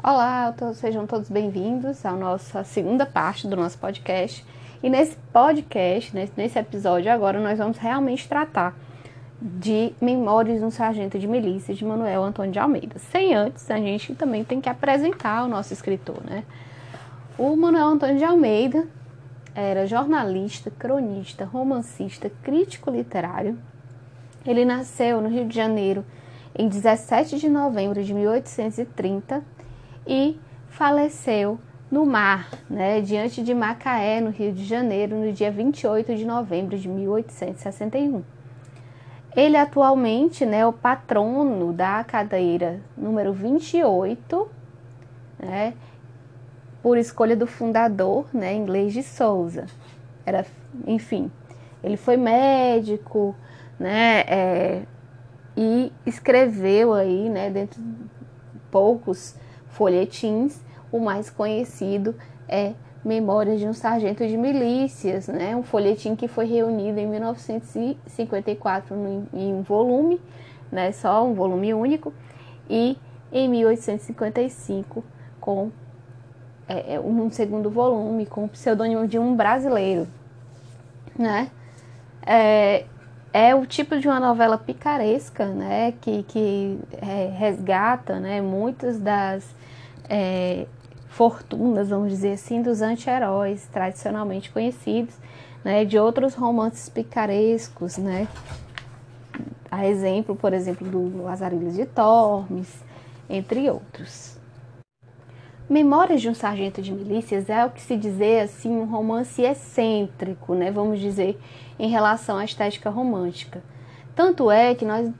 Olá, sejam todos bem-vindos à nossa segunda parte do nosso podcast. E nesse podcast, nesse episódio agora, nós vamos realmente tratar de Memórias de um Sargento de Milícia de Manuel Antônio de Almeida. Sem antes, a gente também tem que apresentar o nosso escritor, né? O Manuel Antônio de Almeida era jornalista, cronista, romancista, crítico literário. Ele nasceu no Rio de Janeiro em 17 de novembro de 1830 e faleceu no mar, né, diante de Macaé, no Rio de Janeiro, no dia 28 de novembro de 1861. Ele atualmente né, é o patrono da cadeira número 28, né, por escolha do fundador, né, inglês de Souza. Era, enfim, ele foi médico, né, é, e escreveu aí, né, dentro de poucos folhetins, o mais conhecido é Memórias de um Sargento de Milícias, né, um folhetim que foi reunido em 1954 em um volume, né, só um volume único, e em 1855 com é, é, um segundo volume com o pseudônimo de um brasileiro, né? É, é o tipo de uma novela picaresca, né? Que, que é, resgata, né? Muitas das é, fortunas, vamos dizer assim, dos anti-heróis tradicionalmente conhecidos, né? De outros romances picarescos, né? A exemplo, por exemplo, do Lazarilhos de Tormes, entre outros. Memórias de um Sargento de Milícias é o que se dizer assim um romance excêntrico, né, vamos dizer, em relação à estética romântica. Tanto é que nós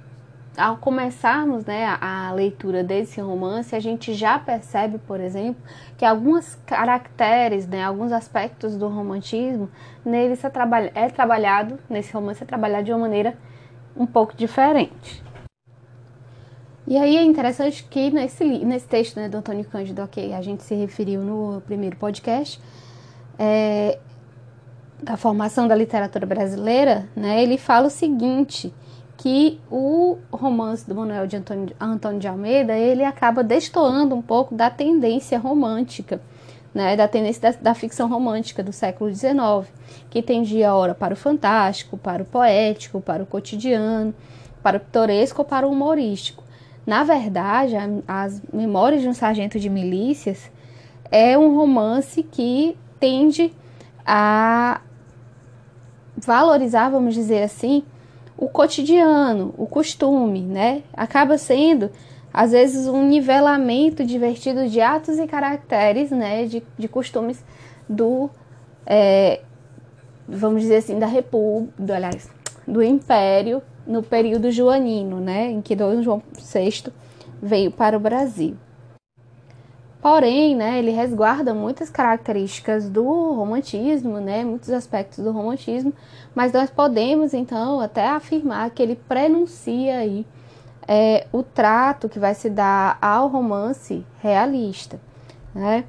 ao começarmos né, a, leitura desse romance, a gente já percebe, por exemplo, que alguns caracteres, né, alguns aspectos do romantismo nele é trabalhado, nesse romance é trabalhado de uma maneira um pouco diferente. E aí é interessante que nesse, nesse texto né, do Antônio Cândido, a que a gente se referiu no primeiro podcast, é, da formação da literatura brasileira, né, ele fala o seguinte, que o romance do Manuel de Antônio, Antônio de Almeida, ele acaba destoando um pouco da tendência romântica, né, da tendência da, da ficção romântica do século XIX, que tendia ora para o fantástico, para o poético, para o cotidiano, para o pitoresco ou para o humorístico. Na verdade, As Memórias de um Sargento de Milícias é um romance que tende a valorizar, vamos dizer assim, o cotidiano, o costume, né? Acaba sendo, às vezes, um nivelamento divertido de atos e caracteres, né? De, de costumes do, é, vamos dizer assim, da República, aliás, do Império no período joanino, né, em que Dom João VI veio para o Brasil. Porém, né, ele resguarda muitas características do romantismo, né, muitos aspectos do romantismo, mas nós podemos então até afirmar que ele prenuncia aí é, o trato que vai se dar ao romance realista, né?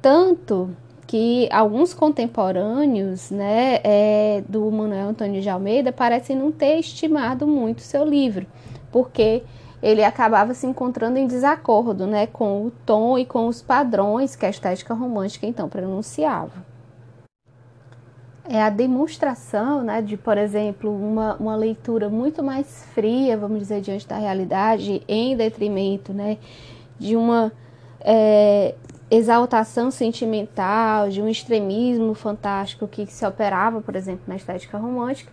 Tanto que alguns contemporâneos né, é, do Manuel Antônio de Almeida parecem não ter estimado muito seu livro, porque ele acabava se encontrando em desacordo né, com o tom e com os padrões que a estética romântica então pronunciava. É a demonstração né, de, por exemplo, uma, uma leitura muito mais fria, vamos dizer, diante da realidade, em detrimento né, de uma é, exaltação sentimental, de um extremismo fantástico que se operava, por exemplo, na estética romântica,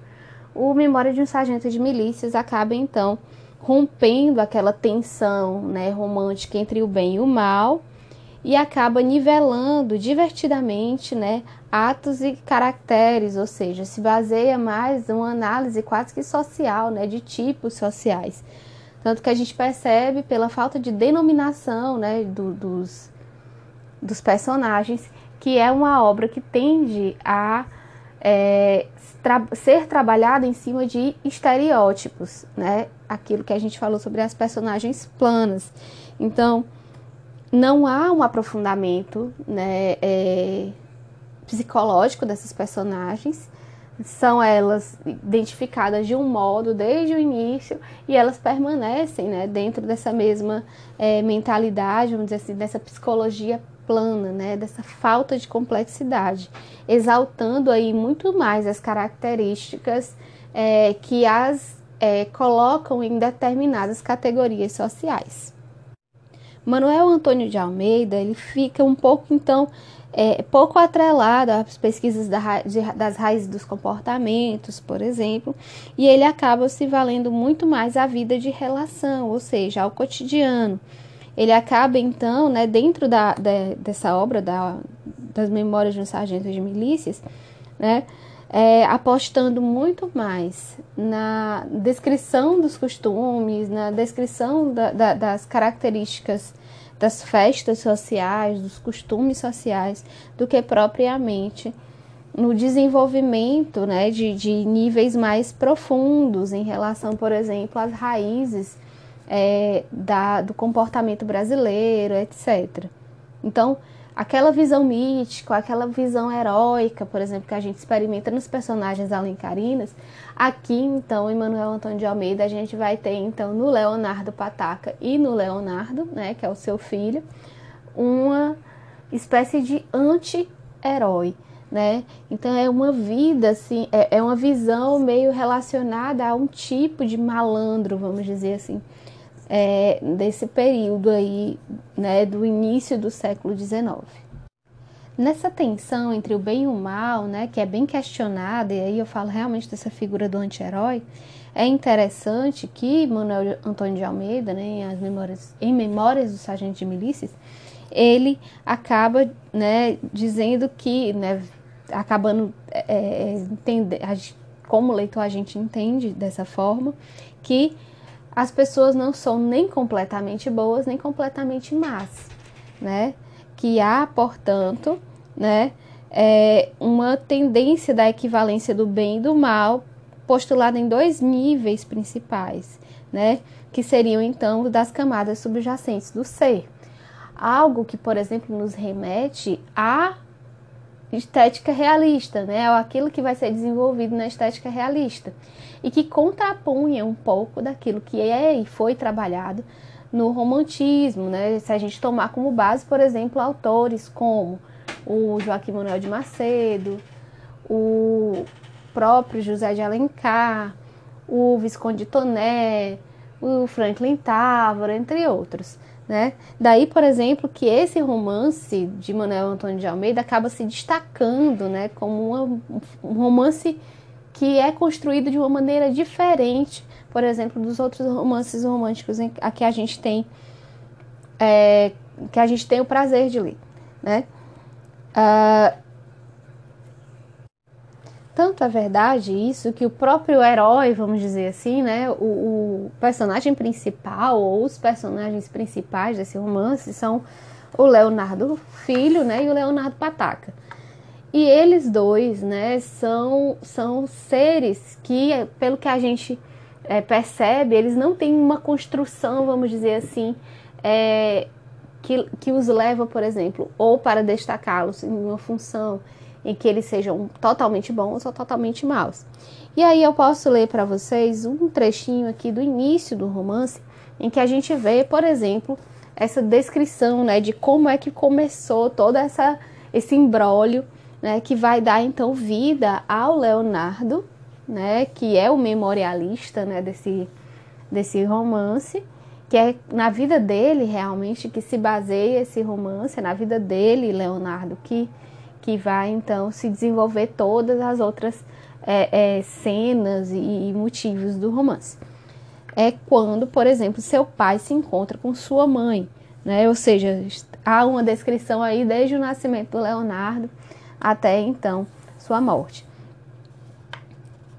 o Memória de um Sargento de Milícias acaba então rompendo aquela tensão né, romântica entre o bem e o mal e acaba nivelando divertidamente né, atos e caracteres, ou seja, se baseia mais uma análise quase que social, né, de tipos sociais. Tanto que a gente percebe pela falta de denominação né, do, dos, dos personagens, que é uma obra que tende a é, tra ser trabalhada em cima de estereótipos, né? Aquilo que a gente falou sobre as personagens planas. Então, não há um aprofundamento né, é, psicológico dessas personagens, são elas identificadas de um modo desde o início e elas permanecem né, dentro dessa mesma é, mentalidade, vamos dizer assim, dessa psicologia plana, né, dessa falta de complexidade, exaltando aí muito mais as características é, que as é, colocam em determinadas categorias sociais. Manuel Antônio de Almeida ele fica um pouco então é, pouco atrelado às pesquisas da, de, das raízes dos comportamentos, por exemplo, e ele acaba se valendo muito mais à vida de relação, ou seja, ao cotidiano. Ele acaba então, né, dentro da, da dessa obra da, das Memórias de um Sargento de Milícias, né, é, apostando muito mais na descrição dos costumes, na descrição da, da, das características das festas sociais, dos costumes sociais, do que propriamente no desenvolvimento né, de, de níveis mais profundos em relação, por exemplo, às raízes é, da, do comportamento brasileiro, etc. Então, aquela visão mítica, aquela visão heróica, por exemplo, que a gente experimenta nos personagens alencarinas, aqui então em Manuel Antônio de Almeida a gente vai ter então no Leonardo Pataca e no Leonardo, né, que é o seu filho, uma espécie de anti-herói, né? Então é uma vida assim, é, é uma visão meio relacionada a um tipo de malandro, vamos dizer assim, é, desse período aí, né, do início do século XIX. Nessa tensão entre o bem e o mal, né, que é bem questionada, e aí eu falo realmente dessa figura do anti-herói, é interessante que Manuel Antônio de Almeida, né, em, as memórias, em Memórias do Sargento de Milícias, ele acaba né, dizendo que, né, acabando é, é entender, como leitor a gente entende dessa forma, que as pessoas não são nem completamente boas nem completamente más, né? Que há, portanto, né, é uma tendência da equivalência do bem e do mal postulada em dois níveis principais, né? Que seriam então das camadas subjacentes do ser. Algo que, por exemplo, nos remete à estética realista, né? Ou aquilo que vai ser desenvolvido na estética realista e que contrapunha um pouco daquilo que é e foi trabalhado no romantismo, né? Se a gente tomar como base, por exemplo, autores como o Joaquim Manuel de Macedo, o próprio José de Alencar, o Visconde Toné, o Franklin Távora, entre outros. Né? Daí, por exemplo, que esse romance de Manuel Antônio de Almeida acaba se destacando né, como uma, um romance que é construído de uma maneira diferente, por exemplo, dos outros romances românticos em, a que a gente tem é, que a gente tem o prazer de ler, né? Uh, tanto é verdade isso que o próprio herói, vamos dizer assim, né, o, o personagem principal ou os personagens principais desse romance são o Leonardo Filho, né, e o Leonardo Pataca. E eles dois, né, são, são seres que, pelo que a gente é, percebe, eles não têm uma construção, vamos dizer assim, é, que, que os leva, por exemplo, ou para destacá-los em uma função em que eles sejam totalmente bons ou totalmente maus. E aí eu posso ler para vocês um trechinho aqui do início do romance, em que a gente vê, por exemplo, essa descrição, né, de como é que começou toda essa esse embrólio né, que vai dar então vida ao Leonardo, né, que é o memorialista né, desse, desse romance, que é na vida dele realmente que se baseia esse romance, é na vida dele, Leonardo, que, que vai então se desenvolver todas as outras é, é, cenas e, e motivos do romance. É quando, por exemplo, seu pai se encontra com sua mãe, né? Ou seja, há uma descrição aí desde o nascimento do Leonardo até então sua morte.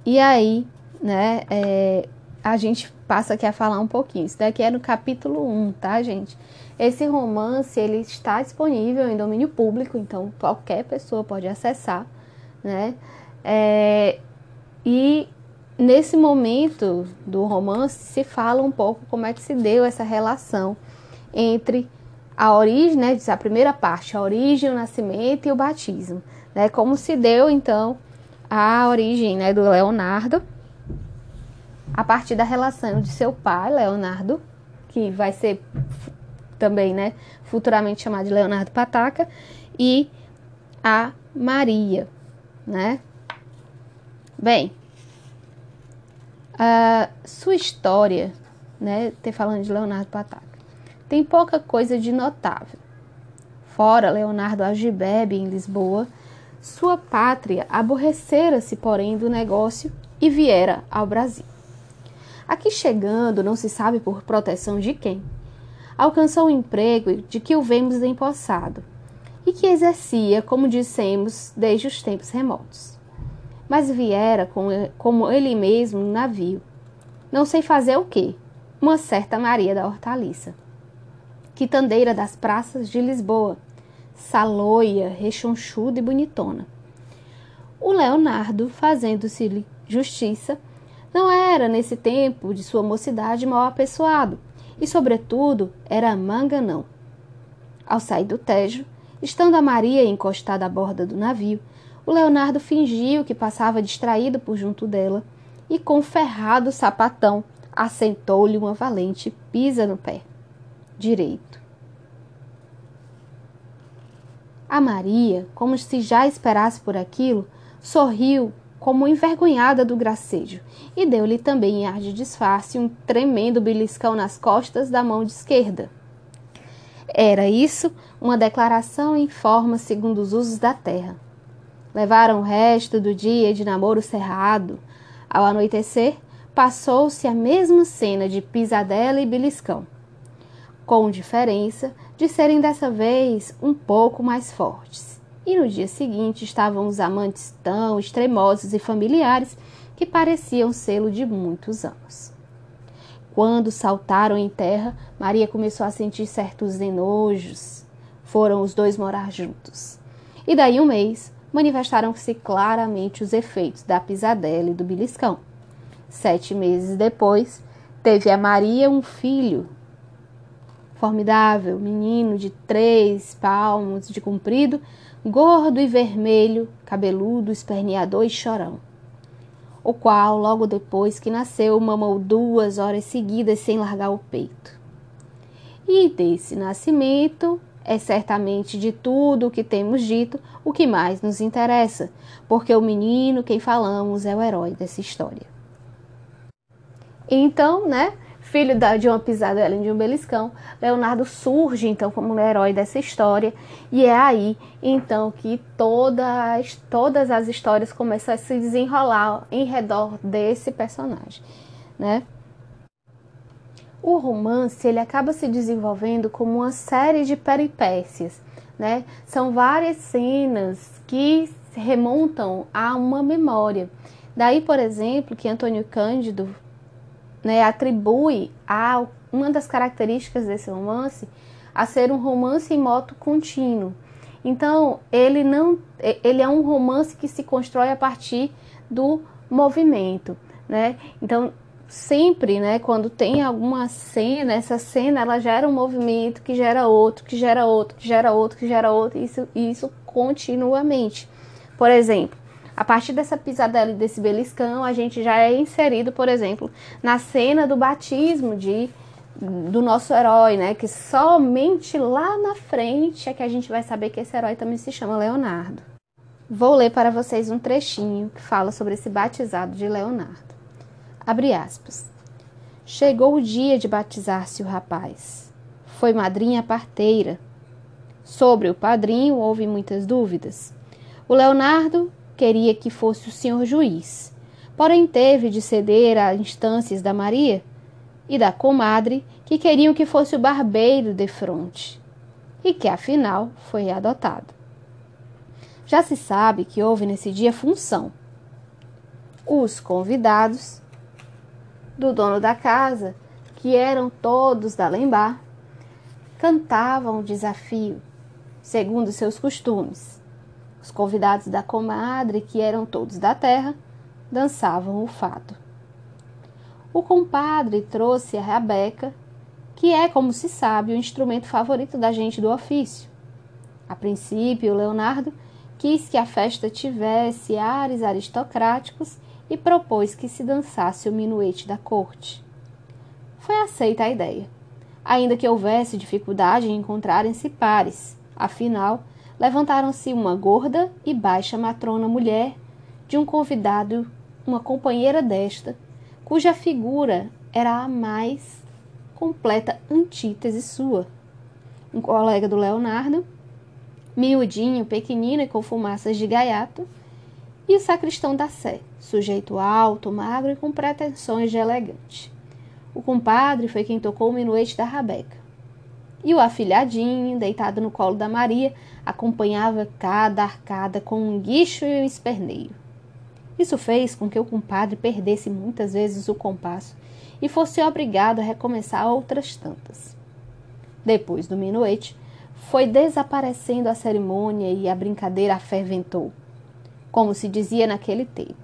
E aí, né, é, a gente passa aqui a falar um pouquinho. Isso daqui é no capítulo 1, tá, gente? Esse romance, ele está disponível em domínio público, então qualquer pessoa pode acessar, né? É, e nesse momento do romance se fala um pouco como é que se deu essa relação entre a origem, né, a primeira parte, a origem, o nascimento e o batismo, né, como se deu então a origem né, do Leonardo a partir da relação de seu pai, Leonardo, que vai ser também, né, futuramente chamado de Leonardo Pataca, e a Maria, né? Bem, a sua história, né, ter falando de Leonardo Pataca, tem pouca coisa de notável. Fora Leonardo Algibebe em Lisboa, sua pátria aborrecera-se, porém, do negócio e viera ao Brasil. Aqui chegando, não se sabe por proteção de quem, alcançou um emprego de que o vemos empossado e que exercia, como dissemos, desde os tempos remotos. Mas viera com, como ele mesmo no navio. Não sei fazer o quê, uma certa Maria da Hortaliça, quitandeira das praças de Lisboa, saloia, rechonchuda e bonitona. O Leonardo, fazendo-se justiça, não era, nesse tempo de sua mocidade, mal apessoado, e, sobretudo, era manganão. Ao sair do Tejo, estando a Maria encostada à borda do navio, o Leonardo fingiu que passava distraído por junto dela e, com ferrado sapatão, assentou-lhe uma valente pisa no pé direito. A Maria, como se já esperasse por aquilo, sorriu como envergonhada do gracejo e deu-lhe também em ar de disfarce um tremendo beliscão nas costas da mão esquerda. Era isso uma declaração em forma segundo os usos da terra. Levaram o resto do dia de namoro cerrado. Ao anoitecer, passou-se a mesma cena de pisadela e beliscão, com diferença de serem dessa vez um pouco mais fortes. E no dia seguinte estavam os amantes tão extremosos e familiares que pareciam sê-lo de muitos anos. Quando saltaram em terra, Maria começou a sentir certos enojos. Foram os dois morar juntos. E daí um mês, manifestaram-se claramente os efeitos da pisadela e do beliscão. Sete meses depois, teve a Maria um filho, formidável, menino de três palmos de comprido, gordo e vermelho, cabeludo, esperneador e chorão. O qual, logo depois que nasceu, mamou duas horas seguidas sem largar o peito. E desse nascimento é certamente de tudo o que temos dito o que mais nos interessa, porque o menino quem falamos é o herói dessa história. Então, né, filho de uma pisada além de um beliscão, Leonardo surge então como o herói dessa história e é aí então que todas, todas as histórias começam a se desenrolar em redor desse personagem, né? O romance ele acaba se desenvolvendo como uma série de peripécias, né? São várias cenas que remontam a uma memória. Daí, por exemplo, que Antônio Cândido né, atribui a uma das características desse romance a ser um romance em moto contínuo. Então, ele não ele é um romance que se constrói a partir do movimento, né? Então, sempre, né, quando tem alguma cena, essa cena ela gera um movimento que gera outro, que gera outro, que gera outro, que gera outro, isso isso continuamente. Por exemplo, a partir dessa pisadela desse beliscão, a gente já é inserido, por exemplo, na cena do batismo de do nosso herói, né? Que somente lá na frente é que a gente vai saber que esse herói também se chama Leonardo. Vou ler para vocês um trechinho que fala sobre esse batizado de Leonardo. Abre aspas. Chegou o dia de batizar-se o rapaz. Foi madrinha parteira. Sobre o padrinho houve muitas dúvidas. O Leonardo queria que fosse o senhor juiz, porém teve de ceder a instâncias da Maria e da comadre, que queriam que fosse o barbeiro de fronte, e que afinal foi adotado. Já se sabe que houve nesse dia função. Os convidados do dono da casa, que eram todos da Lembar, cantavam o desafio, segundo seus costumes os convidados da comadre, que eram todos da terra, dançavam o fado. O compadre trouxe a rabeca, que é, como se sabe, o instrumento favorito da gente do ofício. A princípio, Leonardo quis que a festa tivesse ares aristocráticos e propôs que se dançasse o minuete da corte. Foi aceita a ideia, ainda que houvesse dificuldade em encontrarem-se pares. Afinal, levantaram-se uma gorda e baixa matrona mulher de um convidado, uma companheira desta, cuja figura era a mais completa antítese sua. Um colega do Leonardo, miudinho, pequenino e com fumaças de gaiato, e o sacristão da Sé, sujeito alto, magro e com pretensões de elegante. O compadre foi quem tocou o minuete da rabeca. E o afilhadinho, deitado no colo da Maria, acompanhava cada arcada com um guicho e um esperneio. Isso fez com que o compadre perdesse muitas vezes o compasso e fosse obrigado a recomeçar outras tantas. Depois do minuete, foi desaparecendo a cerimônia e a brincadeira aferventou, como se dizia naquele tempo.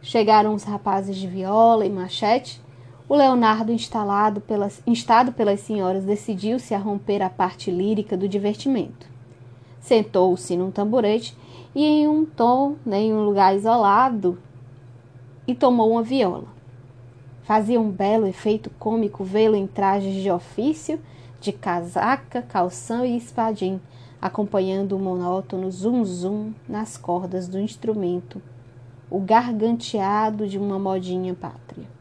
Chegaram os rapazes de viola e machete. O Leonardo, instalado pelas, instado pelas senhoras, decidiu-se a romper a parte lírica do divertimento. Sentou-se num tamborete e em um tom, né, em um lugar isolado, e tomou uma viola. Fazia um belo efeito cômico vê-lo em trajes de ofício, de casaca, calção e espadim, acompanhando o monótono zum-zum nas cordas do instrumento, o garganteado de uma modinha pátria.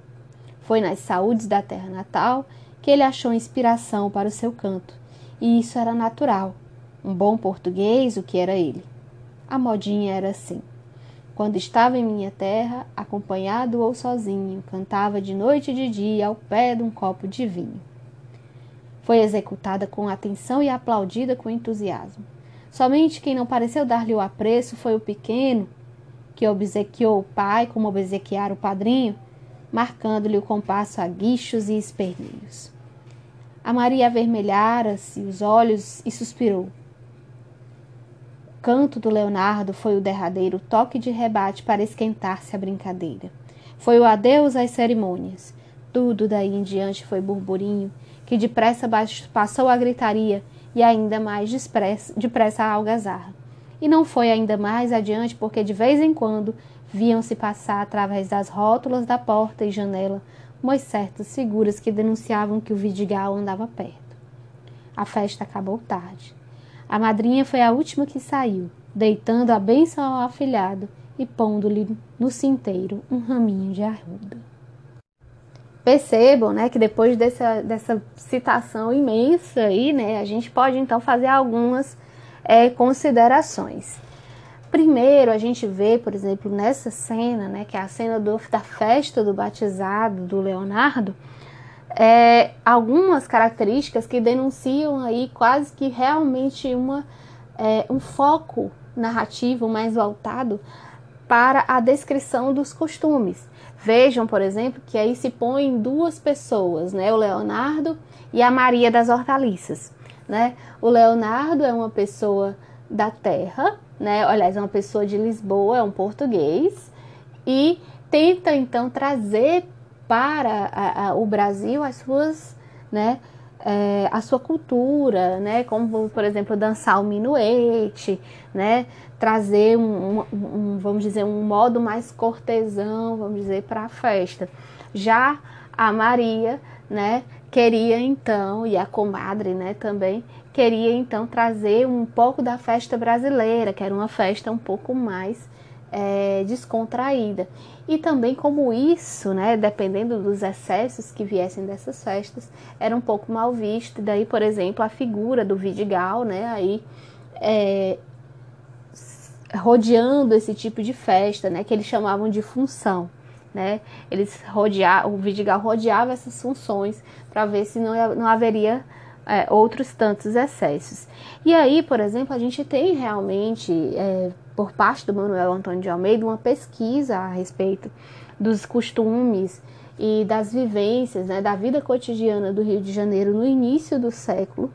Foi nas saúdes da terra natal que ele achou inspiração para o seu canto, e isso era natural. Um bom português, o que era ele. A modinha era assim. Quando estava em minha terra, acompanhado ou sozinho, cantava de noite e de dia ao pé de um copo de vinho. Foi executada com atenção e aplaudida com entusiasmo. Somente quem não pareceu dar-lhe o apreço foi o pequeno, que obsequiou o pai como obsequiara o padrinho, marcando-lhe o compasso a guichos e esperneios. A Maria avermelhara-se os olhos e suspirou canto do Leonardo foi o derradeiro toque de rebate para esquentar-se a brincadeira. Foi o adeus às cerimônias. Tudo daí em diante foi burburinho, que depressa passou a gritaria e ainda mais depressa a algazarra. E não foi ainda mais adiante porque de vez em quando viam-se passar através das rótulas da porta e janela umas certas figuras que denunciavam que o Vidigal andava perto. A festa acabou tarde. A madrinha foi a última que saiu, deitando a bênção ao afilhado e pondo-lhe no cinteiro um raminho de arruda. Percebam, né, que depois dessa, dessa citação imensa aí, né, a gente pode então fazer algumas é, considerações. Primeiro, a gente vê, por exemplo, nessa cena, né, que é a cena do, da festa do batizado do Leonardo, é, algumas características que denunciam aí quase que realmente uma, é, um foco narrativo mais voltado para a descrição dos costumes. Vejam, por exemplo, que aí se põem duas pessoas, né? O Leonardo e a Maria das Hortaliças, né? O Leonardo é uma pessoa da terra, né? Aliás, é uma pessoa de Lisboa, é um português e tenta então trazer para a, a, o Brasil as suas, né, é, a sua cultura, né, como por exemplo dançar o minuete, né, trazer um, um, um vamos dizer um modo mais cortesão, vamos dizer para a festa. Já a Maria, né, queria então e a comadre, né, também queria então trazer um pouco da festa brasileira, que era uma festa um pouco mais é, descontraída. E também como isso, né, dependendo dos excessos que viessem dessas festas, era um pouco mal visto. Daí, por exemplo, a figura do Vidigal, né, aí é, rodeando esse tipo de festa, né, que eles chamavam de função. Né? Eles rodeavam, o Vidigal rodeava essas funções para ver se não, não haveria é, outros tantos excessos. E aí, por exemplo, a gente tem realmente é, por parte do Manuel Antônio de Almeida uma pesquisa a respeito dos costumes e das vivências né, da vida cotidiana do Rio de Janeiro no início do século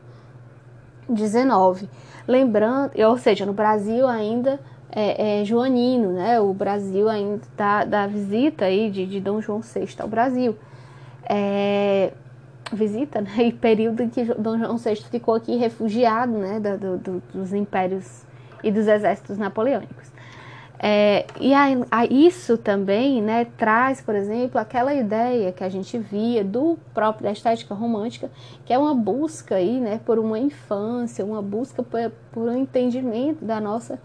XIX. Lembrando, ou seja, no Brasil ainda é, é joanino, né? O Brasil ainda da, da visita aí de, de Dom João VI ao Brasil. É, visita, né, e período em que Dom João VI ficou aqui refugiado, né, do, do, dos impérios e dos exércitos napoleônicos. É, e a, a isso também né, traz, por exemplo, aquela ideia que a gente via do próprio da estética romântica, que é uma busca aí, né, por uma infância, uma busca por, por um entendimento da nossa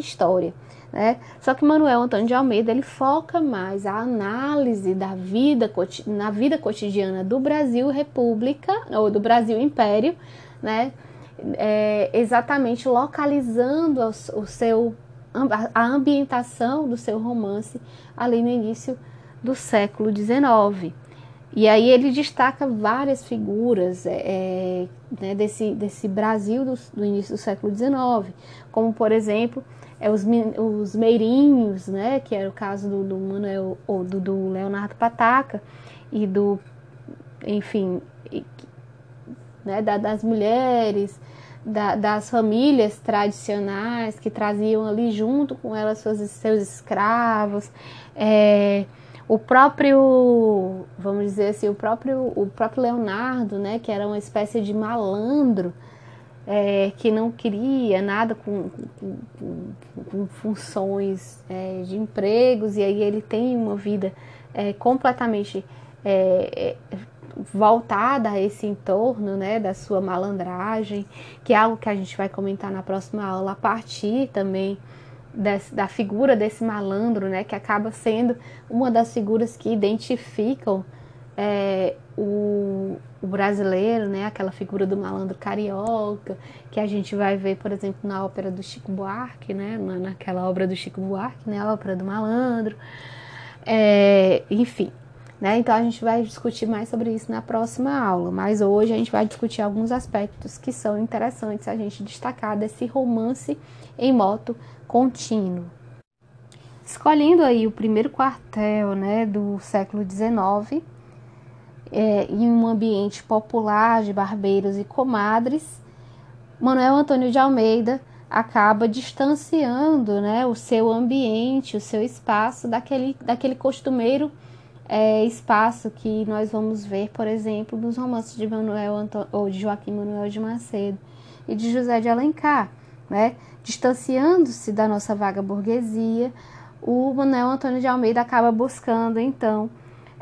história. Né? Só que Manuel Antônio de Almeida ele foca mais a análise da vida na vida cotidiana do Brasil República ou do Brasil Império, né? É, exatamente localizando o, seu a ambientação do seu romance ali no início do século XIX. E aí ele destaca várias figuras é, é né, desse, desse Brasil do, do, início do século XIX, como por exemplo é, os, os Meirinhos, né, que era o caso do, do Manuel ou do, do Leonardo Pataca e do, enfim, né, da, das mulheres, da, das famílias tradicionais que traziam ali junto com elas seus, seus escravos, é, o próprio, vamos dizer assim, o próprio, o próprio Leonardo, né, que era uma espécie de malandro, é, que não queria nada com, com, com, com funções é, de empregos, e aí ele tem uma vida é, completamente é, é, voltada a esse entorno, né, da sua malandragem, que é algo que a gente vai comentar na próxima aula, a partir também desse, da figura desse malandro, né, que acaba sendo uma das figuras que identificam é, o, o, brasileiro, né, aquela figura do malandro carioca, que a gente vai ver, por exemplo, na ópera do Chico Buarque, né, naquela obra do Chico Buarque, né, a ópera do malandro, é, enfim. Né? Então a gente vai discutir mais sobre isso na próxima aula, mas hoje a gente vai discutir alguns aspectos que são interessantes a gente destacar desse romance em moto contínuo. Escolhendo aí o primeiro quartel né, do século XIX, é, em um ambiente popular de barbeiros e comadres, Manuel Antônio de Almeida acaba distanciando né, o seu ambiente, o seu espaço daquele, daquele costumeiro é, espaço que nós vamos ver, por exemplo, nos romances de Manuel ou de Joaquim Manuel de Macedo e de José de Alencar, né? Distanciando-se da nossa vaga burguesia, o Manuel Antônio de Almeida acaba buscando então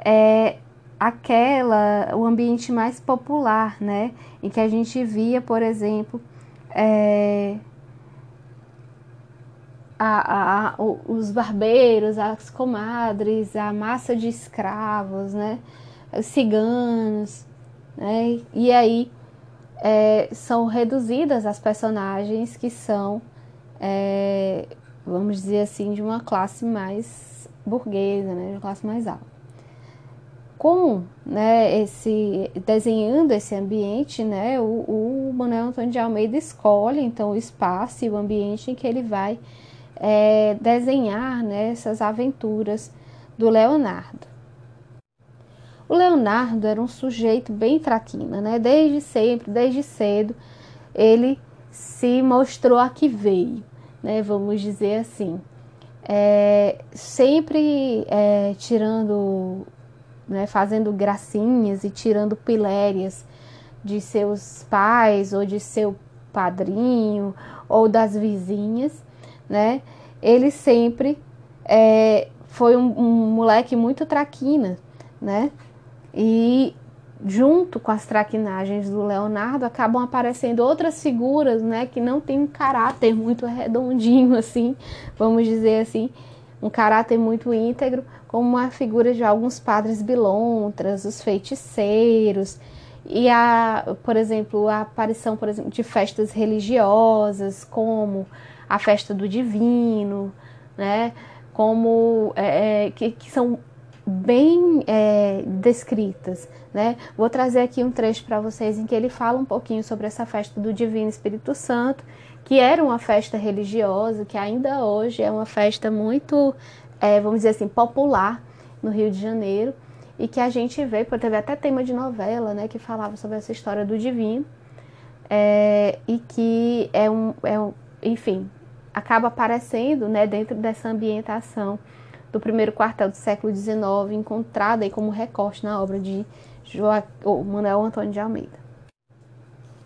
é, aquela o ambiente mais popular, né? Em que a gente via, por exemplo, é, a, a, os barbeiros, as comadres, a massa de escravos, né? Os ciganos, né? E aí é, são reduzidas as personagens que são, é, vamos dizer assim, de uma classe mais burguesa, né? De uma classe mais alta. Com né, esse, desenhando esse ambiente, né, o, o Manuel Antônio de Almeida escolhe então o espaço e o ambiente em que ele vai é, desenhar né, essas aventuras do Leonardo. O Leonardo era um sujeito bem traquina, né? Desde sempre, desde cedo, ele se mostrou a que veio, né? Vamos dizer assim. É, sempre é, tirando, né, fazendo gracinhas e tirando pilérias de seus pais ou de seu padrinho ou das vizinhas, né? Ele sempre é, foi um, um, moleque muito traquina, né? E junto com as traquinagens do Leonardo acabam aparecendo outras figuras, né? Que não tem um caráter muito redondinho, assim, vamos dizer assim, um caráter muito íntegro, como a figura de alguns padres bilontras, os feiticeiros, e a, por exemplo, a aparição, por exemplo, de festas religiosas, como a festa do divino, né? Como é, é, que, que, são bem é, descritas, né? Vou trazer aqui um trecho para vocês em que ele fala um pouquinho sobre essa festa do Divino Espírito Santo, que era uma festa religiosa, que ainda hoje é uma festa muito, é, vamos dizer assim, popular no Rio de Janeiro e que a gente vê, porque teve até tema de novela, né, que falava sobre essa história do divino, é, e que é um, é um, enfim, acaba aparecendo né, dentro dessa ambientação do primeiro quartel do século XIX, encontrada aí como recorte na obra de Joa, Manuel Antônio de Almeida.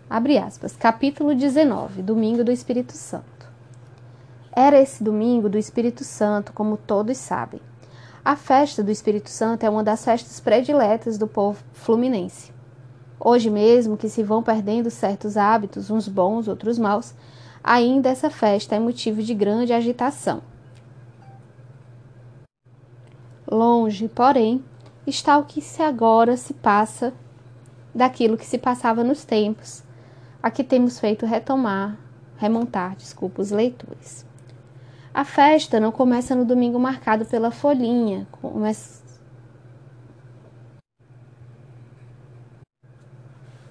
Abre aspas, capítulo 19, Domingo do Espírito Santo. Era esse domingo do Espírito Santo, como todos sabem. A festa do Espírito Santo é uma das festas prediletas do povo fluminense. Hoje mesmo que se vão perdendo certos hábitos, uns bons, outros maus, ainda essa festa é motivo de grande agitação. Longe, porém, está o que se agora se passa daquilo que se passava nos tempos, a que temos feito retomar, remontar, desculpa, os leitores. A festa não começa no domingo marcado pela folhinha, começa...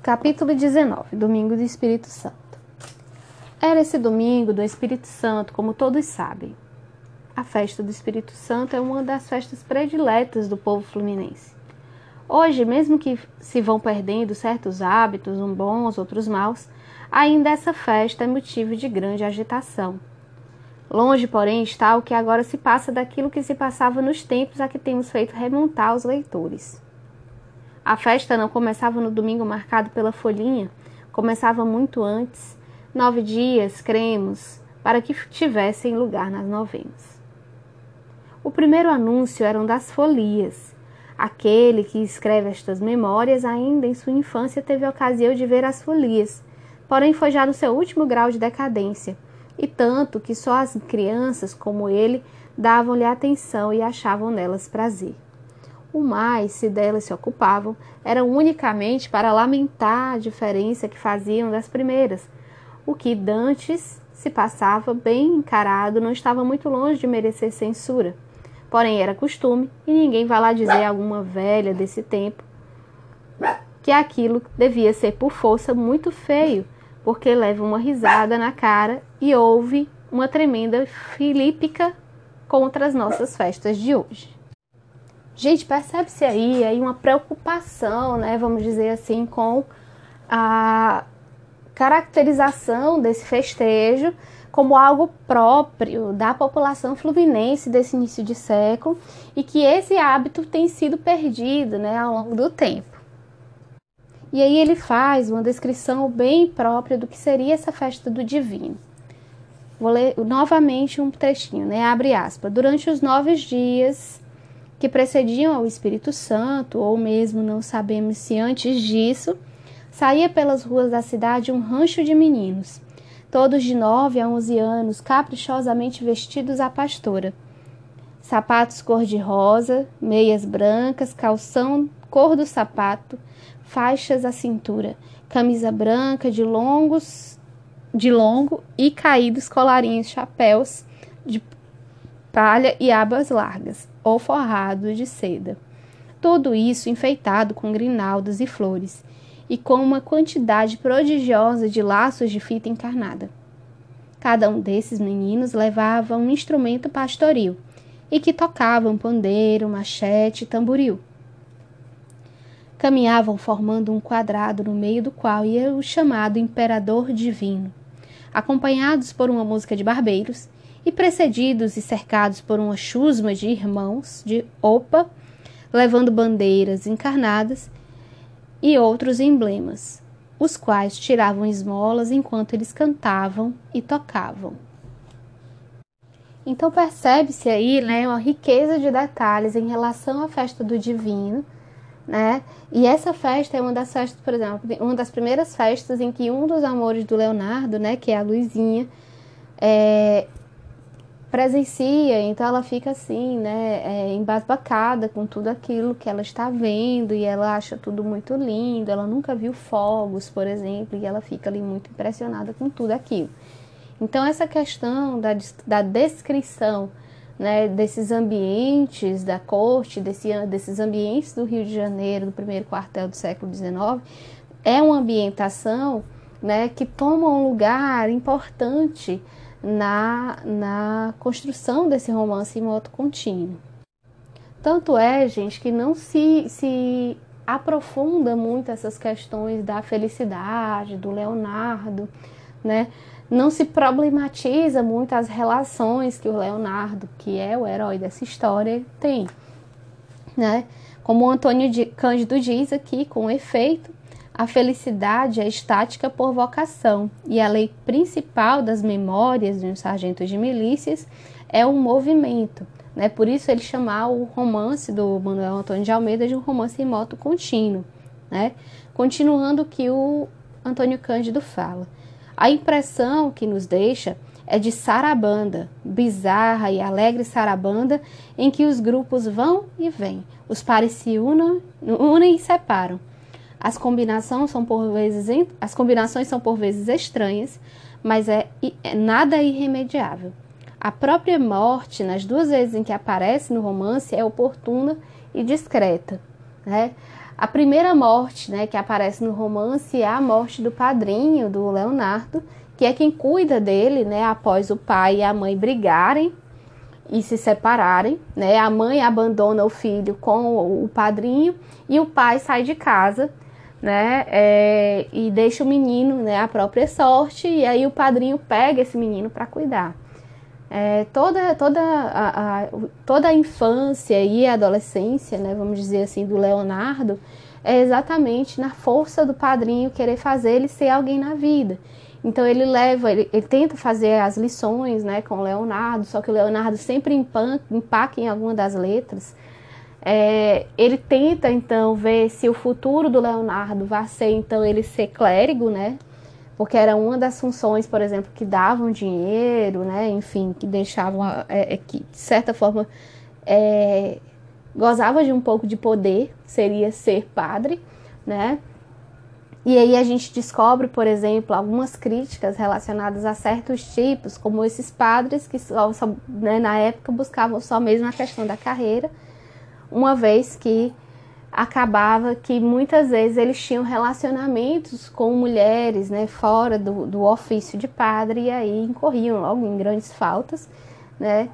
Capítulo 19 Domingo do Espírito Santo Era esse domingo do Espírito Santo, como todos sabem. A festa do Espírito Santo é uma das festas prediletas do povo fluminense. Hoje, mesmo que se vão perdendo certos hábitos, uns bons, outros maus, ainda essa festa é motivo de grande agitação Longe, porém, está o que agora se passa daquilo que se passava nos tempos a que temos feito remontar os leitores. A festa não começava no domingo marcado pela folhinha, começava muito antes, nove dias, cremos, para que tivessem lugar nas novenas. O primeiro anúncio eram das folias. Aquele que escreve estas memórias ainda em sua infância teve a ocasião de ver as folias, porém foi já no seu último grau de decadência e tanto que só as crianças como ele davam-lhe atenção e achavam nelas prazer. O mais, se delas se ocupavam, era unicamente para lamentar a diferença que faziam das primeiras. O que dantes se passava bem encarado não estava muito longe de merecer censura. Porém, era costume, e ninguém vai lá dizer a alguma velha desse tempo que aquilo devia ser por força muito feio, porque leva uma risada na cara e ouve uma tremenda filípica contra as nossas festas de hoje. Gente, percebe-se aí, aí uma preocupação, né, vamos dizer assim, com a caracterização desse festejo como algo próprio da população fluminense desse início de século e que esse hábito tem sido perdido né, ao longo do tempo. E aí ele faz uma descrição bem própria do que seria essa festa do divino. Vou ler novamente um trechinho, né? Abre aspas. Durante os nove dias que precediam ao Espírito Santo, ou mesmo não sabemos se antes disso, saía pelas ruas da cidade um rancho de meninos, todos de nove a onze anos, caprichosamente vestidos à pastora. Sapatos cor-de-rosa, meias brancas, calção cor do sapato, faixas à cintura, camisa branca de longos de longo e caídos colarinhos, chapéus de palha e abas largas, ou forrado de seda. Tudo isso enfeitado com grinaldas e flores, e com uma quantidade prodigiosa de laços de fita encarnada. Cada um desses meninos levava um instrumento pastoril, e que tocavam pandeiro, machete tamboril caminhavam formando um quadrado no meio do qual ia o chamado Imperador Divino, acompanhados por uma música de barbeiros e precedidos e cercados por uma chusma de irmãos de opa, levando bandeiras encarnadas e outros emblemas, os quais tiravam esmolas enquanto eles cantavam e tocavam. Então percebe-se aí né, uma riqueza de detalhes em relação à festa do divino, né? E essa festa é uma das festas, por exemplo, uma das primeiras festas em que um dos amores do Leonardo, né, que é a Luizinha, é, presencia, então ela fica assim, né, é, embasbacada com tudo aquilo que ela está vendo e ela acha tudo muito lindo. Ela nunca viu fogos, por exemplo, e ela fica ali muito impressionada com tudo aquilo. Então, essa questão da, da descrição né, desses ambientes da corte, desse, desses ambientes do Rio de Janeiro, do primeiro quartel do século XIX, é uma ambientação né, que toma um lugar importante na, na construção desse romance em moto contínuo. Tanto é, gente, que não se, se aprofunda muito essas questões da felicidade, do Leonardo, né? Não se problematiza muito as relações que o Leonardo, que é o herói dessa história, tem, né? Como o Antônio Cândido diz aqui, com efeito, a felicidade é estática por vocação e a lei principal das memórias de um sargento de milícias é o movimento. Né? Por isso ele chamar o romance do Manuel Antônio de Almeida de um romance em moto contínuo. Né? Continuando o que o Antônio Cândido fala. A impressão que nos deixa é de sarabanda, bizarra e alegre sarabanda, em que os grupos vão e vêm, os pares se unam, unem e separam as combinações são por vezes, as combinações são por vezes estranhas, mas é, é nada irremediável. A própria morte, nas duas vezes em que aparece no romance, é oportuna e discreta. Né? A primeira morte né, que aparece no romance é a morte do padrinho, do Leonardo, que é quem cuida dele né, após o pai e a mãe brigarem e se separarem. Né? A mãe abandona o filho com o padrinho e o pai sai de casa né? É, e deixa o menino, né, a própria sorte, e aí o padrinho pega esse menino para cuidar. É, toda, toda, a, a, toda a infância e a adolescência, né, vamos dizer assim, do Leonardo, é exatamente na força do padrinho querer fazer ele ser alguém na vida. Então ele leva, ele, ele tenta fazer as lições né, com o Leonardo, só que o Leonardo sempre empaca em alguma das letras. É, ele tenta então ver se o futuro do Leonardo vai ser então ele ser clérigo, né? Porque era uma das funções, por exemplo, que davam dinheiro, né? Enfim, que deixavam, é, é, que de certa forma é, gozava de um pouco de poder, seria ser padre, né? E aí a gente descobre, por exemplo, algumas críticas relacionadas a certos tipos, como esses padres que só, só, né, na época buscavam só mesmo a questão da carreira uma vez que acabava que muitas vezes eles tinham relacionamentos com mulheres, né, fora do, do ofício de padre, e aí incorriam logo em grandes faltas, né,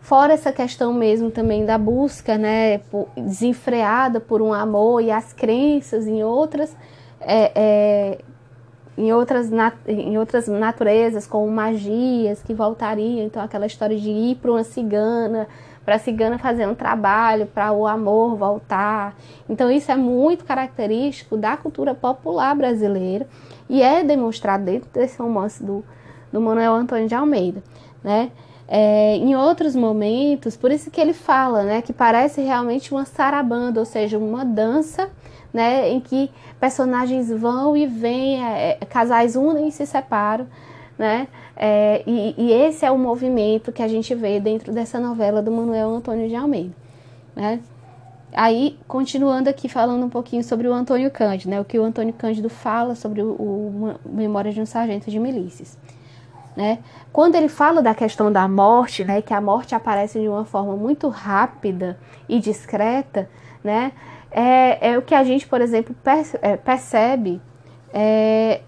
fora essa questão mesmo também da busca, né, desenfreada por um amor e as crenças em outras, é, é, em outras, em outras naturezas, como magias que voltariam, então aquela história de ir para uma cigana, para a cigana fazer um trabalho, para o amor voltar. Então, isso é muito característico da cultura popular brasileira e é demonstrado dentro desse romance do, do Manuel Antônio de Almeida, né? É, em outros momentos, por isso que ele fala, né, que parece realmente uma sarabanda, ou seja, uma dança, né, em que personagens vão e vêm, é, é casais unem e se separam, né, é, e, e, esse é o movimento que a gente vê dentro dessa novela do Manuel Antônio de Almeida. Né? Aí, continuando aqui falando um pouquinho sobre o Antônio Cândido, né? o que o Antônio Cândido fala sobre o, o Memórias de um Sargento de Milícias. Né? Quando ele fala da questão da morte, né, que a morte aparece de uma forma muito rápida e discreta, né, é, é o que a gente, por exemplo, é, percebe é,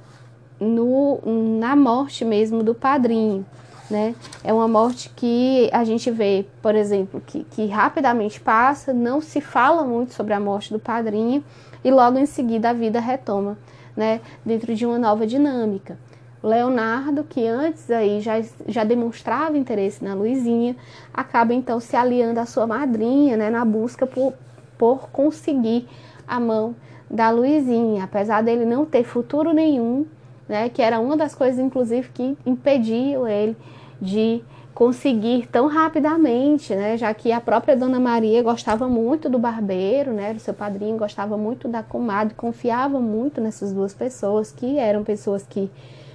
no, na morte mesmo do padrinho. Né? É uma morte que a gente vê, por exemplo, que, que rapidamente passa, não se fala muito sobre a morte do padrinho e logo em seguida a vida retoma, né? Dentro de uma nova dinâmica. Leonardo, que antes aí já, já demonstrava interesse na Luizinha, acaba então se aliando à sua madrinha, né? Na busca por, por conseguir a mão da Luizinha, apesar dele não ter futuro nenhum né? Que era uma das coisas, inclusive, que impediam ele de conseguir tão rapidamente, né? Já que a própria Dona Maria gostava muito do barbeiro, né? Do seu padrinho, gostava muito da comadre, confiava muito nessas duas pessoas, que eram pessoas que,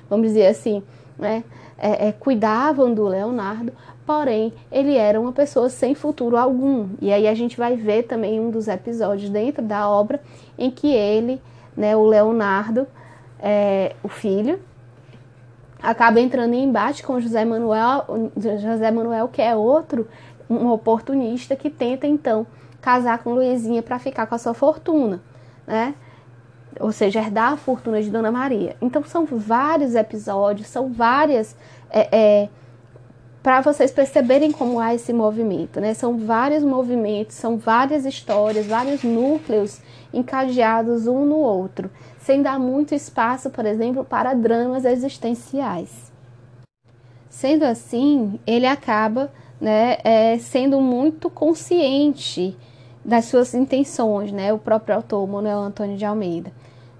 vamos dizer assim, né? É, é, cuidavam do Leonardo, porém ele era uma pessoa sem futuro algum. E aí a gente vai ver também um dos episódios dentro da obra em que ele, né, o Leonardo, é, o filho, acaba entrando em embate com José Manuel, José Manuel que é outro um oportunista que tenta então casar com Luizinha para ficar com a sua fortuna, né? Ou seja, herdar a fortuna de Dona Maria. Então são vários episódios, são várias é, é, para vocês perceberem como há esse movimento, né? São vários movimentos, são várias histórias, vários núcleos encadeados um no outro sem dar muito espaço, por exemplo, para dramas existenciais. Sendo assim, ele acaba né, é, sendo muito consciente das suas intenções, né? O próprio autor Manuel Antônio de Almeida,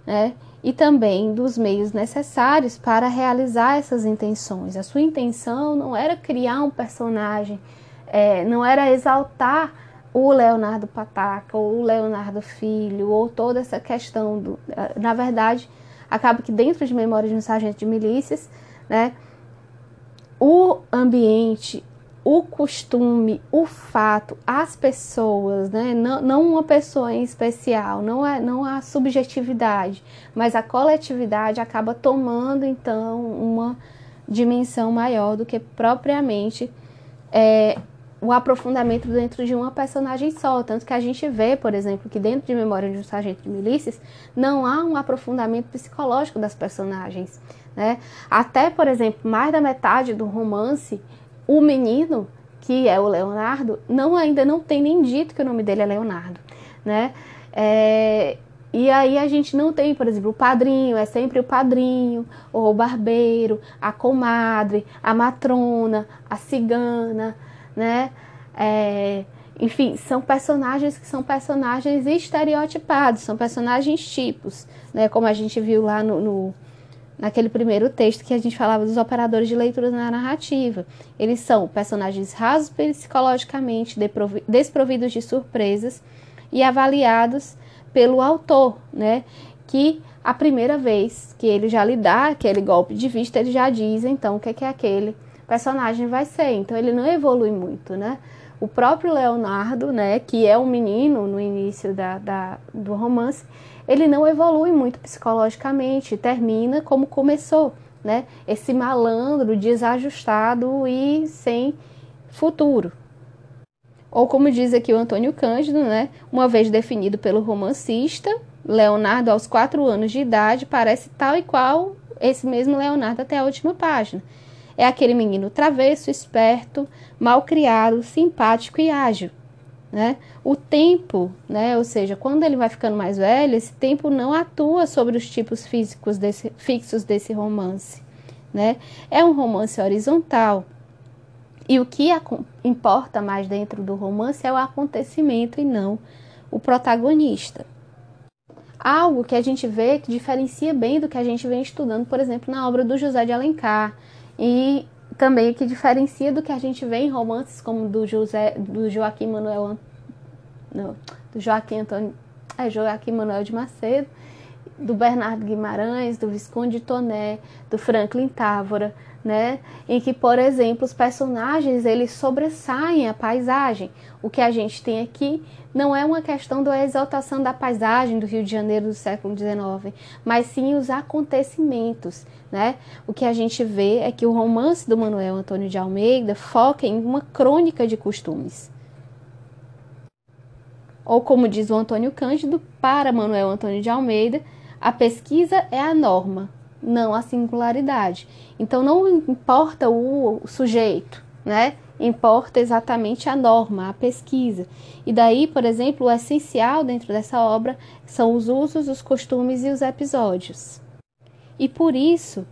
né? E também dos meios necessários para realizar essas intenções. A sua intenção não era criar um personagem, é, não era exaltar o Leonardo Pataca ou o Leonardo Filho ou toda essa questão do, na verdade, acaba que dentro de Memórias de um Sargento de Milícias, né? O ambiente, o costume, o fato, as pessoas, né? Não, não uma pessoa em especial, não é não a subjetividade, mas a coletividade acaba tomando então uma dimensão maior do que propriamente é, o aprofundamento dentro de uma personagem só. Tanto que a gente vê, por exemplo, que dentro de Memória de um Sargento de Milícias não há um aprofundamento psicológico das personagens. Né? Até, por exemplo, mais da metade do romance o menino, que é o Leonardo, não ainda não tem nem dito que o nome dele é Leonardo, né? É, e aí a gente não tem, por exemplo, o padrinho, é sempre o padrinho, ou o barbeiro, a comadre, a matrona, a cigana, né? É, enfim, são personagens que são personagens estereotipados, são personagens tipos, né? Como a gente viu lá no, no naquele primeiro texto que a gente falava dos operadores de leitura na narrativa. Eles são personagens rasos psicologicamente, desprovidos de surpresas e avaliados pelo autor, né? Que a primeira vez que ele já lhe dá aquele golpe de vista, ele já diz então o que é, que aquele personagem vai ser. Então ele não evolui muito, né? O próprio Leonardo, né, que é um menino no início da, da do romance, ele não evolui muito psicologicamente, termina como começou, né? Esse malandro desajustado e sem futuro. Ou como diz aqui o Antônio Cândido, né? Uma vez definido pelo romancista, Leonardo aos quatro anos de idade parece tal e qual esse mesmo Leonardo até a última página. É aquele menino travesso, esperto, mal criado, simpático e ágil. Né? O tempo, né? ou seja, quando ele vai ficando mais velho, esse tempo não atua sobre os tipos físicos desse, fixos desse romance. Né? É um romance horizontal. E o que importa mais dentro do romance é o acontecimento e não o protagonista. Algo que a gente vê que diferencia bem do que a gente vem estudando, por exemplo, na obra do José de Alencar. E também o que diferencia do que a gente vê em romances como do José, do Joaquim Manuel, não, do Joaquim Antônio, é Joaquim Manuel de Macedo, do Bernardo Guimarães, do Visconde Toné, do Franklin Távora, né? Em que, por exemplo, os personagens eles sobressaem a paisagem. O que a gente tem aqui não é uma questão da exaltação da paisagem do Rio de Janeiro do século XIX, mas sim os acontecimentos, né? O que a gente vê é que o romance do Manuel Antônio de Almeida foca em uma crônica de costumes. Ou como diz o Antônio Cândido, para Manuel Antônio de Almeida, a pesquisa é a norma, não a singularidade. Então não importa o sujeito, né? Importa exatamente a norma, a pesquisa. E daí, por exemplo, o essencial dentro dessa obra são os usos, os costumes e os episódios. E por isso,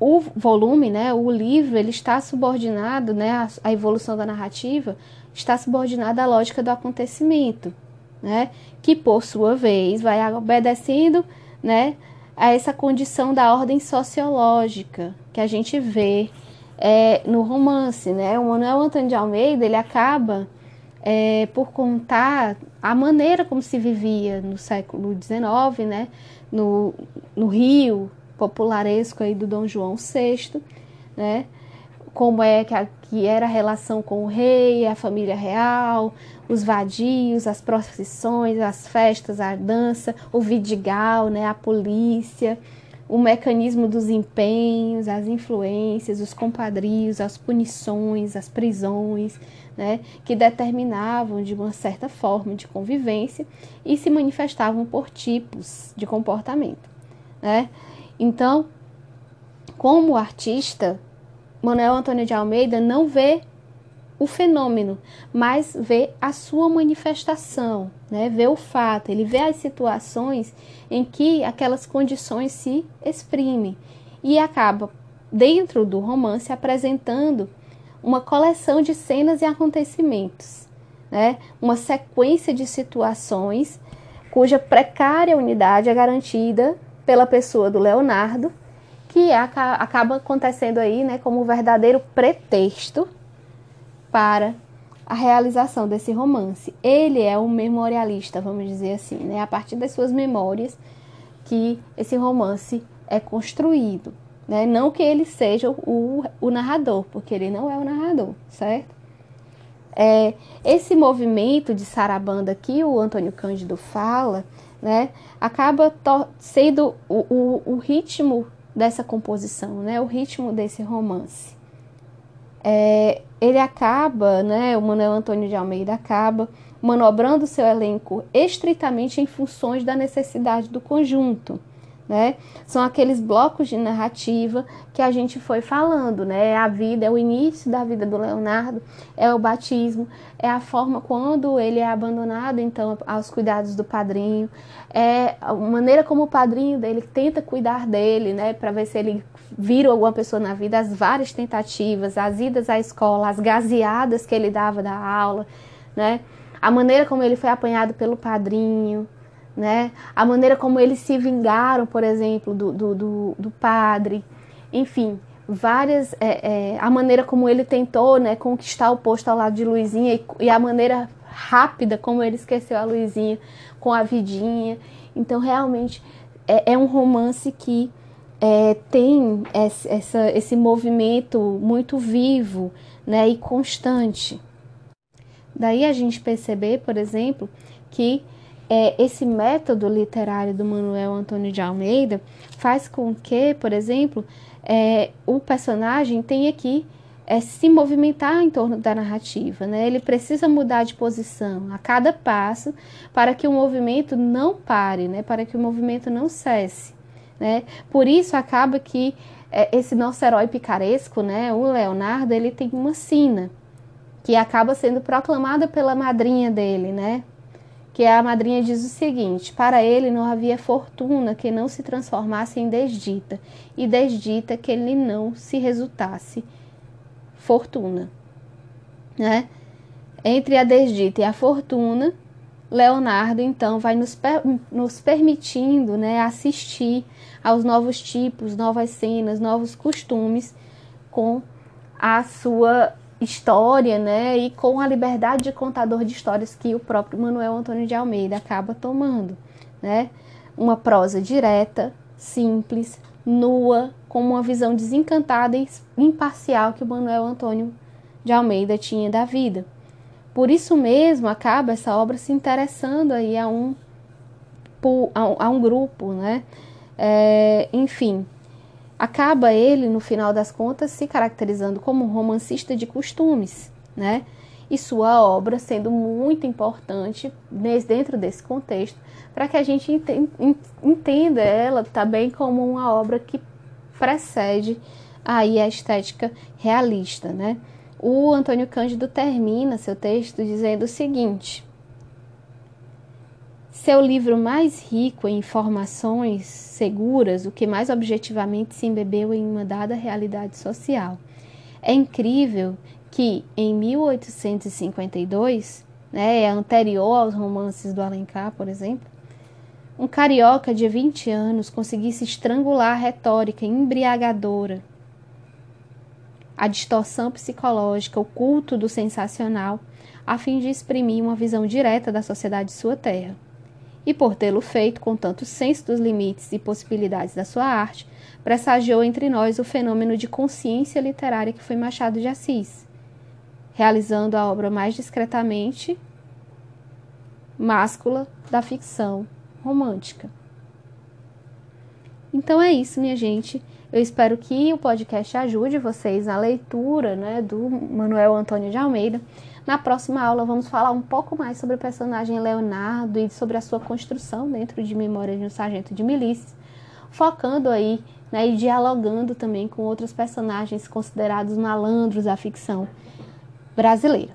o volume, né, o livro, ele está subordinado, né, a, evolução da narrativa está subordinada à lógica do acontecimento, né, que por sua vez vai obedecendo, né, a essa condição da ordem sociológica que a gente vê é, no romance, né? O Manuel Antônio de Almeida ele acaba é, por contar a maneira como se vivia no século XIX, né? no, no Rio popularesco aí do Dom João VI, né? Como é que, a, que era a relação com o rei, a família real, os vadios, as procissões, as festas, a dança, o vidigal, né? A polícia, o mecanismo dos empenhos, as influências, os compadrios, as punições, as prisões, né, que determinavam de uma certa forma de convivência e se manifestavam por tipos de comportamento. Né? Então, como artista, Manuel Antônio de Almeida não vê o fenômeno, mas vê a sua manifestação, né? vê o fato, ele vê as situações em que aquelas condições se exprimem e acaba, dentro do romance, apresentando uma coleção de cenas e acontecimentos, né, uma sequência de situações cuja precária unidade é garantida pela pessoa do Leonardo, que acaba acontecendo aí né, como o verdadeiro pretexto para a realização desse romance. Ele é um memorialista, vamos dizer assim, né? A partir das suas memórias que esse romance é construído, né? Não que ele seja o, o narrador, porque ele não é o narrador, certo? É, esse movimento de sarabanda que o Antônio Cândido fala, né, acaba sendo o, o, o ritmo dessa composição, né, o ritmo desse romance. É, ele acaba, né, o Manuel Antônio de Almeida acaba manobrando seu elenco estritamente em funções da necessidade do conjunto. Né? São aqueles blocos de narrativa que a gente foi falando, né? A vida é o início da vida do Leonardo, é o batismo, é a forma quando ele é abandonado então aos cuidados do padrinho, é a maneira como o padrinho dele tenta cuidar dele, né, para ver se ele vira alguma pessoa na vida, as várias tentativas, as idas à escola, as gazeadas que ele dava da aula, né? A maneira como ele foi apanhado pelo padrinho, né? A maneira como eles se vingaram, por exemplo, do, do, do, do padre, enfim, várias, é, é, a maneira como ele tentou, né, conquistar o posto ao lado de Luizinha e, e, a maneira rápida como ele esqueceu a Luizinha com a vidinha. Então, realmente, é, é um romance que é, tem essa, esse movimento muito vivo, né, e constante. Daí a gente perceber, por exemplo, que é, esse método literário do Manuel Antônio de Almeida faz com que, por exemplo, é, o personagem tenha que é, se movimentar em torno da narrativa, né? Ele precisa mudar de posição a cada passo para que o movimento não pare, né? Para que o movimento não cesse, né? Por isso acaba que é, esse nosso herói picaresco, né? O Leonardo, ele tem uma sina que acaba sendo proclamada pela madrinha dele, né? Que a madrinha diz o seguinte: para ele não havia fortuna que não se transformasse em desdita, e desdita que ele não se resultasse fortuna. Né? Entre a desdita e a fortuna, Leonardo então vai nos, nos permitindo né, assistir aos novos tipos, novas cenas, novos costumes com a sua história, né, e com a liberdade de contador de histórias que o próprio Manuel Antônio de Almeida acaba tomando, né? Uma prosa direta, simples, nua, com uma visão desencantada e imparcial que o Manuel Antônio de Almeida tinha da vida. Por isso mesmo acaba essa obra se interessando aí a um, a um, grupo, né? É, enfim, acaba ele, no final das contas, se caracterizando como um romancista de costumes, né? E sua obra sendo muito importante dentro desse contexto, para que a gente entenda ela também como uma obra que precede aí a estética realista, né? O Antônio Cândido termina seu texto dizendo o seguinte: seu livro mais rico em informações seguras, o que mais objetivamente se embebeu em uma dada realidade social. É incrível que em 1852, né, é anterior aos romances do Alencar, por exemplo, um carioca de 20 anos conseguisse estrangular a retórica embriagadora, a distorção psicológica, o culto do sensacional, a fim de exprimir uma visão direta da sociedade de sua terra e por tê-lo feito com tanto senso dos limites e possibilidades da sua arte, pressagiou entre nós o fenômeno de consciência literária que foi Machado de Assis, realizando a obra mais discretamente máscula da ficção romântica. Então é isso, minha gente. Eu espero que o podcast ajude vocês na leitura né, do Manuel Antônio de Almeida. Na próxima aula, vamos falar um pouco mais sobre o personagem Leonardo e sobre a sua construção dentro de Memórias de um Sargento de Milícia, focando aí né, e dialogando também com outros personagens considerados malandros da ficção brasileira.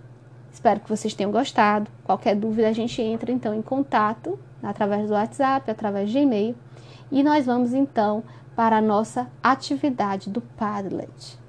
Espero que vocês tenham gostado. Qualquer dúvida, a gente entra então em contato através do WhatsApp, através de e-mail. E nós vamos então para a nossa atividade do Padlet.